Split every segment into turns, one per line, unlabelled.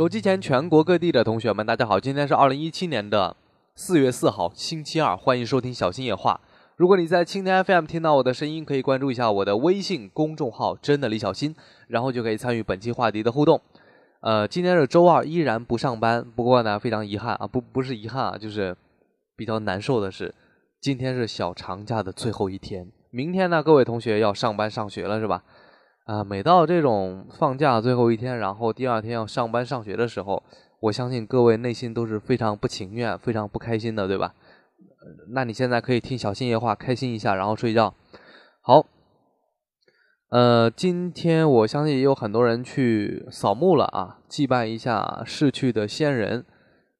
手机前全国各地的同学们，大家好！今天是二零一七年的四月四号，星期二，欢迎收听小新野话。如果你在蜻蜓 FM 听到我的声音，可以关注一下我的微信公众号“真的李小新”，然后就可以参与本期话题的互动。呃，今天是周二，依然不上班。不过呢，非常遗憾啊，不不是遗憾啊，就是比较难受的是，今天是小长假的最后一天。明天呢，各位同学要上班上学了，是吧？啊，每到这种放假最后一天，然后第二天要上班上学的时候，我相信各位内心都是非常不情愿、非常不开心的，对吧？那你现在可以听小新爷话，开心一下，然后睡觉。好，呃，今天我相信也有很多人去扫墓了啊，祭拜一下逝去的先人。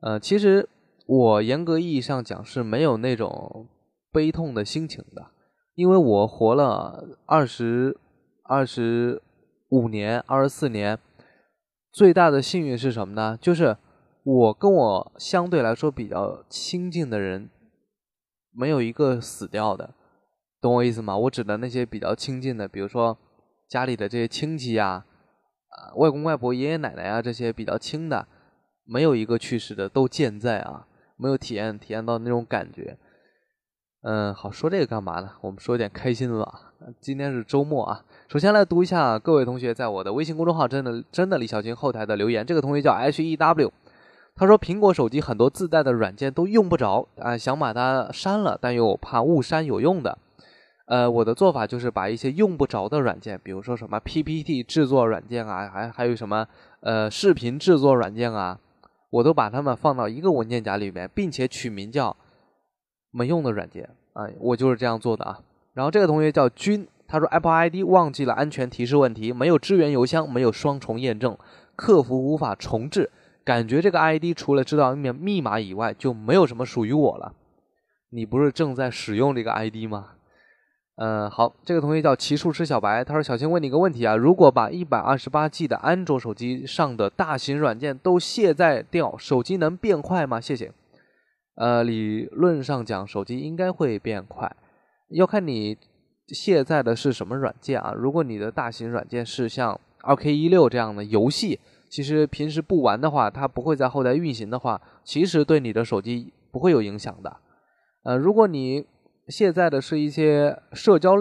呃，其实我严格意义上讲是没有那种悲痛的心情的，因为我活了二十。二十五年、二十四年，最大的幸运是什么呢？就是我跟我相对来说比较亲近的人，没有一个死掉的，懂我意思吗？我指的那些比较亲近的，比如说家里的这些亲戚呀，啊，外公外婆、爷爷奶奶啊，这些比较亲的，没有一个去世的，都健在啊，没有体验体验到那种感觉。嗯，好，说这个干嘛呢？我们说点开心的吧。今天是周末啊。首先来读一下各位同学在我的微信公众号“真的真的李小军”后台的留言。这个同学叫 H E W，他说苹果手机很多自带的软件都用不着啊，想把它删了，但又怕误删有用的。呃，我的做法就是把一些用不着的软件，比如说什么 P P T 制作软件啊，还还有什么呃视频制作软件啊，我都把它们放到一个文件夹里面，并且取名叫没用的软件啊，我就是这样做的啊。然后这个同学叫君。他说：“Apple ID 忘记了安全提示问题，没有支援邮箱，没有双重验证，客服无法重置。感觉这个 ID 除了知道密密码以外，就没有什么属于我了。你不是正在使用这个 ID 吗？嗯，好，这个同学叫骑术吃小白。他说：‘小新问你一个问题啊，如果把一百二十八 G 的安卓手机上的大型软件都卸载掉，手机能变快吗？’谢谢。呃，理论上讲，手机应该会变快，要看你。”卸载的是什么软件啊？如果你的大型软件是像二 K 一六这样的游戏，其实平时不玩的话，它不会在后台运行的话，其实对你的手机不会有影响的。呃，如果你卸载的是一些社交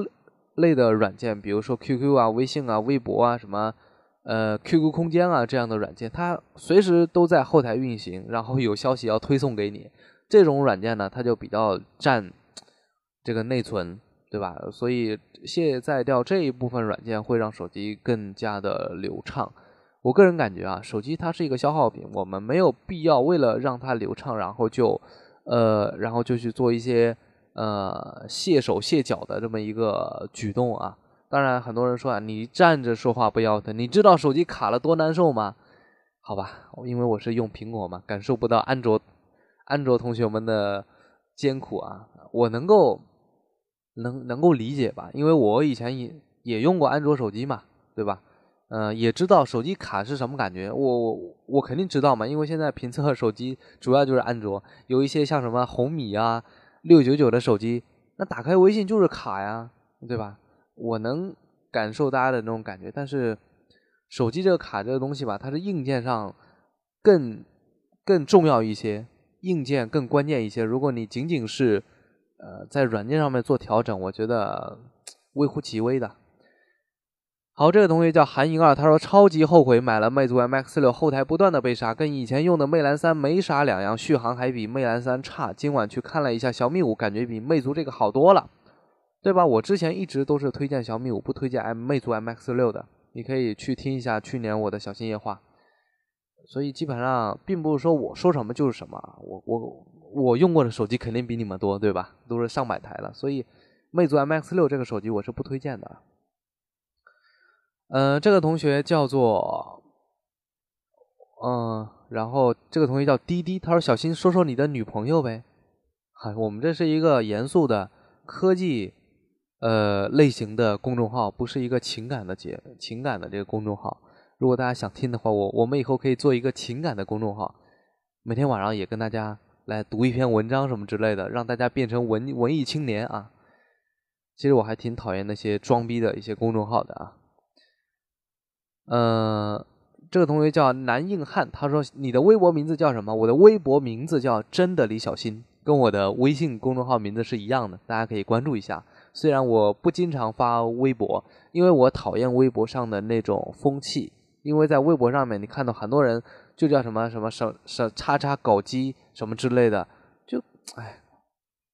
类的软件，比如说 QQ 啊、微信啊、微博啊、什么呃 QQ 空间啊这样的软件，它随时都在后台运行，然后有消息要推送给你，这种软件呢，它就比较占这个内存。对吧？所以卸载掉这一部分软件会让手机更加的流畅。我个人感觉啊，手机它是一个消耗品，我们没有必要为了让它流畅，然后就呃，然后就去做一些呃卸手卸脚的这么一个举动啊。当然，很多人说啊，你站着说话不腰疼，你知道手机卡了多难受吗？好吧，因为我是用苹果嘛，感受不到安卓安卓同学们的艰苦啊，我能够。能能够理解吧？因为我以前也也用过安卓手机嘛，对吧？嗯，也知道手机卡是什么感觉。我我我肯定知道嘛，因为现在评测手机主要就是安卓，有一些像什么红米啊、六九九的手机，那打开微信就是卡呀，对吧？我能感受大家的那种感觉，但是手机这个卡这个东西吧，它是硬件上更更重要一些，硬件更关键一些。如果你仅仅是呃，在软件上面做调整，我觉得微乎其微的。好，这个同学叫韩莹儿，他说超级后悔买了魅族 MX 六，后台不断的被杀，跟以前用的魅蓝三没啥两样，续航还比魅蓝三差。今晚去看了一下小米五，感觉比魅族这个好多了，对吧？我之前一直都是推荐小米五，不推荐 M 魅族 MX 六的，你可以去听一下去年我的小心夜话。所以基本上并不是说我说什么就是什么，我我。我用过的手机肯定比你们多，对吧？都是上百台了，所以魅族 MX 六这个手机我是不推荐的。嗯，这个同学叫做，嗯，然后这个同学叫滴滴，他说：“小新，说说你的女朋友呗。”嗨，我们这是一个严肃的科技呃类型的公众号，不是一个情感的节情感的这个公众号。如果大家想听的话，我我们以后可以做一个情感的公众号，每天晚上也跟大家。来读一篇文章什么之类的，让大家变成文文艺青年啊！其实我还挺讨厌那些装逼的一些公众号的啊。嗯，这个同学叫南硬汉，他说你的微博名字叫什么？我的微博名字叫真的李小新，跟我的微信公众号名字是一样的，大家可以关注一下。虽然我不经常发微博，因为我讨厌微博上的那种风气，因为在微博上面你看到很多人就叫什么什么什什叉叉搞基什么之类的，就哎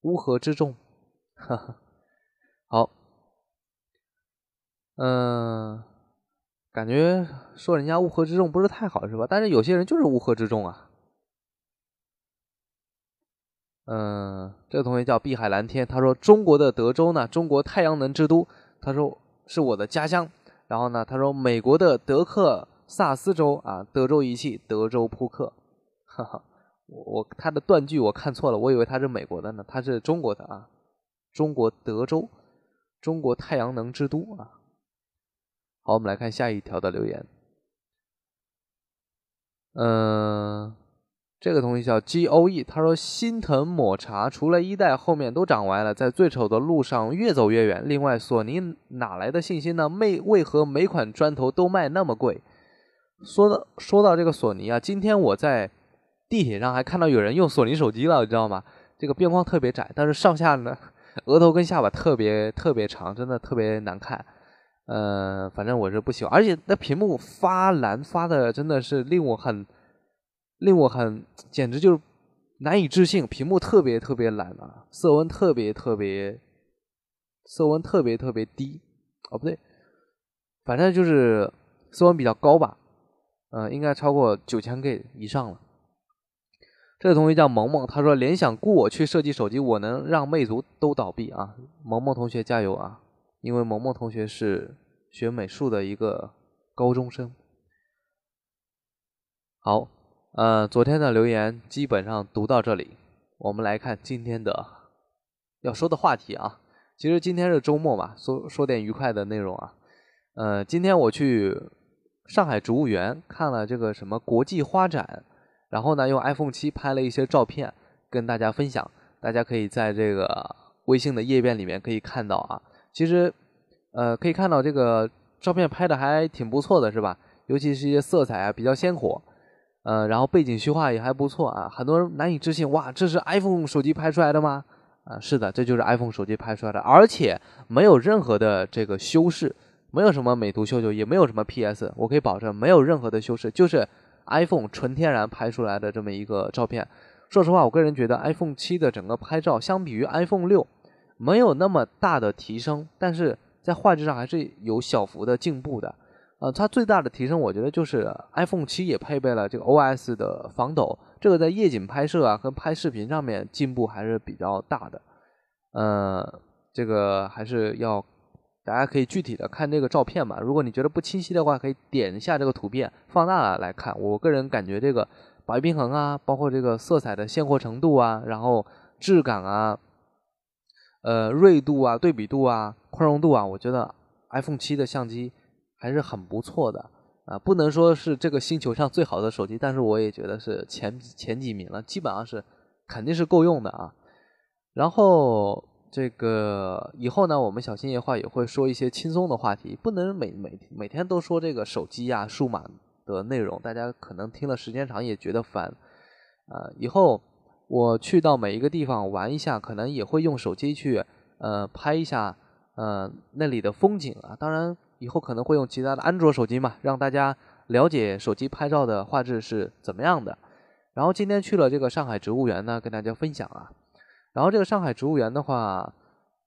乌合之众，哈哈。好，嗯。感觉说人家乌合之众不是太好是吧？但是有些人就是乌合之众啊。嗯，这个同学叫碧海蓝天，他说中国的德州呢，中国太阳能之都，他说是我的家乡。然后呢，他说美国的德克萨斯州啊，德州仪器，德州扑克。哈哈，我我他的断句我看错了，我以为他是美国的呢，他是中国的啊，中国德州，中国太阳能之都啊。好，我们来看下一条的留言。嗯，这个同学叫 G O E，他说心疼抹茶，除了一代后面都长歪了，在最丑的路上越走越远。另外，索尼哪来的信心呢？为为何每款砖头都卖那么贵？说到说到这个索尼啊，今天我在地铁上还看到有人用索尼手机了，你知道吗？这个边框特别窄，但是上下呢，额头跟下巴特别特别长，真的特别难看。呃，反正我是不喜欢，而且那屏幕发蓝发的真的是令我很，令我很，简直就是难以置信，屏幕特别特别蓝啊，色温特别特别，色温特别特别低，哦不对，反正就是色温比较高吧，嗯，应该超过九千 K 以上了。这个同学叫萌萌，他说联想雇我去设计手机，我能让魅族都倒闭啊！萌萌同学加油啊！因为萌萌同学是学美术的一个高中生。好，呃，昨天的留言基本上读到这里，我们来看今天的要说的话题啊。其实今天是周末嘛，说说点愉快的内容啊。呃，今天我去上海植物园看了这个什么国际花展，然后呢用 iPhone 七拍了一些照片跟大家分享，大家可以在这个微信的页面里面可以看到啊。其实，呃，可以看到这个照片拍的还挺不错的，是吧？尤其是一些色彩啊比较鲜活，呃，然后背景虚化也还不错啊。很多人难以置信，哇，这是 iPhone 手机拍出来的吗？啊，是的，这就是 iPhone 手机拍出来的，而且没有任何的这个修饰，没有什么美图秀秀，也没有什么 PS，我可以保证没有任何的修饰，就是 iPhone 纯天然拍出来的这么一个照片。说实话，我个人觉得 iPhone 七的整个拍照相比于 iPhone 六。没有那么大的提升，但是在画质上还是有小幅的进步的。呃，它最大的提升，我觉得就是 iPhone 七也配备了这个 OS 的防抖，这个在夜景拍摄啊和拍视频上面进步还是比较大的。呃，这个还是要大家可以具体的看这个照片嘛。如果你觉得不清晰的话，可以点一下这个图片放大了来看。我个人感觉这个白平衡啊，包括这个色彩的鲜活程度啊，然后质感啊。呃，锐度啊，对比度啊，宽容度啊，我觉得 iPhone 七的相机还是很不错的啊，不能说是这个星球上最好的手机，但是我也觉得是前前几名了，基本上是肯定是够用的啊。然后这个以后呢，我们小新夜话也会说一些轻松的话题，不能每每每天都说这个手机呀、数码的内容，大家可能听了时间长也觉得烦啊，以后。我去到每一个地方玩一下，可能也会用手机去呃拍一下呃那里的风景啊。当然，以后可能会用其他的安卓手机嘛，让大家了解手机拍照的画质是怎么样的。然后今天去了这个上海植物园呢，跟大家分享啊。然后这个上海植物园的话，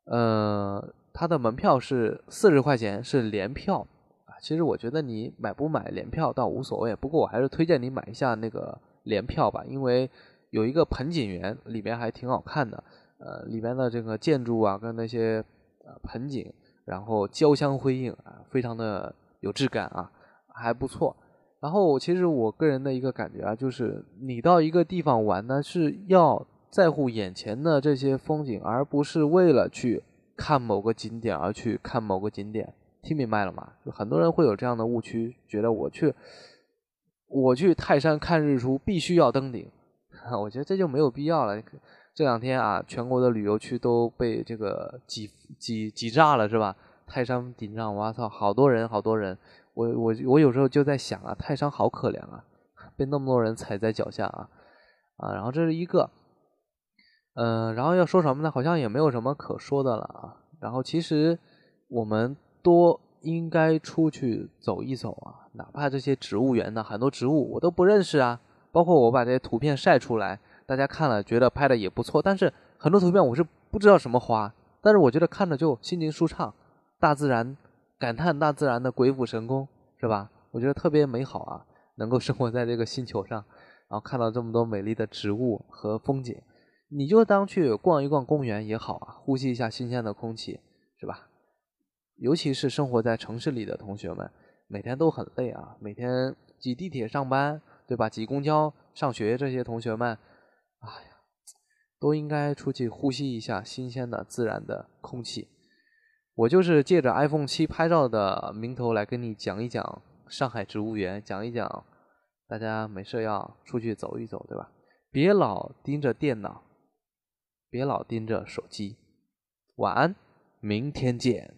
呃，它的门票是四十块钱，是联票啊。其实我觉得你买不买联票倒无所谓，不过我还是推荐你买一下那个联票吧，因为。有一个盆景园，里面还挺好看的，呃，里面的这个建筑啊，跟那些呃盆景，然后交相辉映啊，非常的有质感啊，还不错。然后其实我个人的一个感觉啊，就是你到一个地方玩呢，是要在乎眼前的这些风景，而不是为了去看某个景点而去看某个景点。听明白了吗？就很多人会有这样的误区，觉得我去我去泰山看日出必须要登顶。我觉得这就没有必要了。这两天啊，全国的旅游区都被这个挤挤挤炸了，是吧？泰山顶上，我操，好多人，好多人。我我我有时候就在想啊，泰山好可怜啊，被那么多人踩在脚下啊啊！然后这是一个，嗯，然后要说什么呢？好像也没有什么可说的了啊。然后其实我们多应该出去走一走啊，哪怕这些植物园的很多植物我都不认识啊，包括我把这些图片晒出来，大家看了觉得拍的也不错，但是很多图片我是不知道什么花，但是我觉得看着就心情舒畅，大自然。感叹大自然的鬼斧神工，是吧？我觉得特别美好啊，能够生活在这个星球上，然后看到这么多美丽的植物和风景，你就当去逛一逛公园也好啊，呼吸一下新鲜的空气，是吧？尤其是生活在城市里的同学们，每天都很累啊，每天挤地铁上班，对吧？挤公交上学，这些同学们，哎呀，都应该出去呼吸一下新鲜的自然的空气。我就是借着 iPhone 七拍照的名头来跟你讲一讲上海植物园，讲一讲大家没事要出去走一走，对吧？别老盯着电脑，别老盯着手机。晚安，明天见。